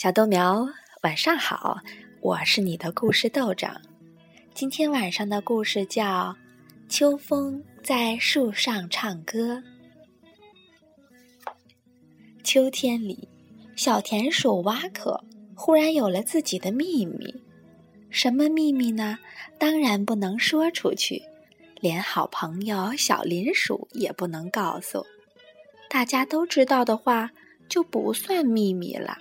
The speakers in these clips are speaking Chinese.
小豆苗，晚上好！我是你的故事豆长。今天晚上的故事叫《秋风在树上唱歌》。秋天里，小田鼠蛙可忽然有了自己的秘密。什么秘密呢？当然不能说出去，连好朋友小林鼠也不能告诉。大家都知道的话，就不算秘密了。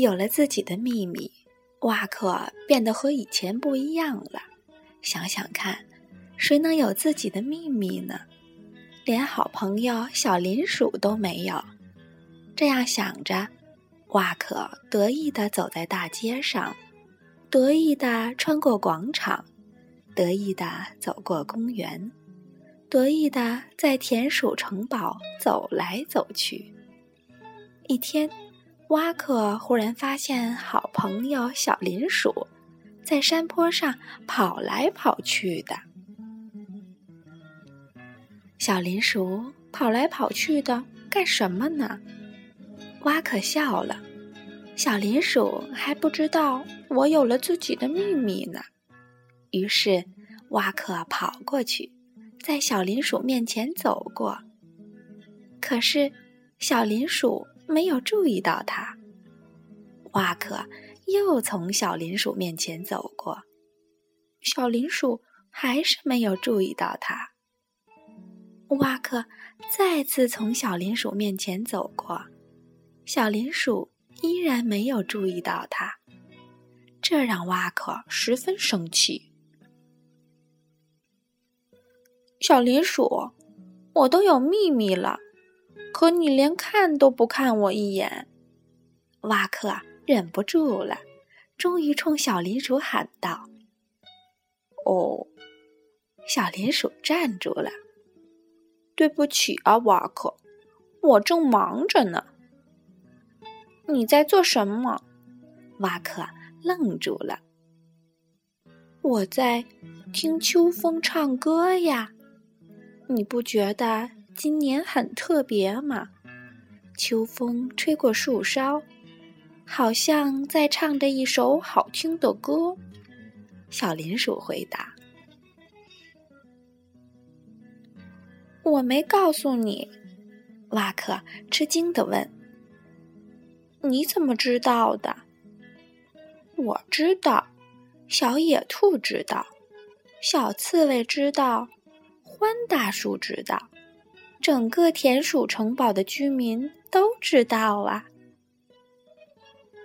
有了自己的秘密，蛙克变得和以前不一样了。想想看，谁能有自己的秘密呢？连好朋友小林鼠都没有。这样想着，蛙克得意地走在大街上，得意地穿过广场，得意地走过公园，得意地在田鼠城堡走来走去。一天。蛙克忽然发现，好朋友小林鼠在山坡上跑来跑去的。小林鼠跑来跑去的干什么呢？蛙克笑了。小林鼠还不知道我有了自己的秘密呢。于是，蛙克跑过去，在小林鼠面前走过。可是，小林鼠。没有注意到它，蛙克又从小林鼠面前走过，小林鼠还是没有注意到它。蛙克再次从小林鼠面前走过，小林鼠依然没有注意到它，这让蛙克十分生气。小林鼠，我都有秘密了。可你连看都不看我一眼，瓦克忍不住了，终于冲小林鼠喊道：“哦！”小林鼠站住了。对不起啊，瓦克，我正忙着呢。你在做什么？瓦克愣住了。我在听秋风唱歌呀，你不觉得？今年很特别嘛，秋风吹过树梢，好像在唱着一首好听的歌。小林鼠回答：“我没告诉你。”瓦克吃惊的问：“你怎么知道的？”我知道，小野兔知道，小刺猬知道，欢大叔知道。整个田鼠城堡的居民都知道啊！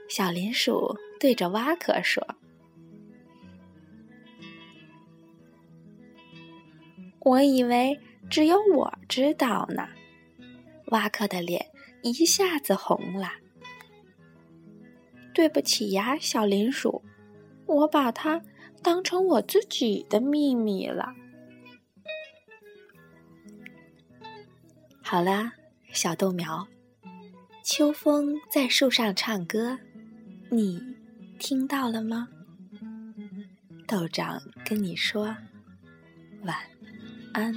小林鼠对着蛙克说：“我以为只有我知道呢。”蛙克的脸一下子红了。对不起呀，小林鼠，我把它当成我自己的秘密了。好啦，小豆苗，秋风在树上唱歌，你听到了吗？豆长跟你说晚安。